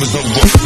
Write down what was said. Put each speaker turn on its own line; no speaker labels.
diamonds on over.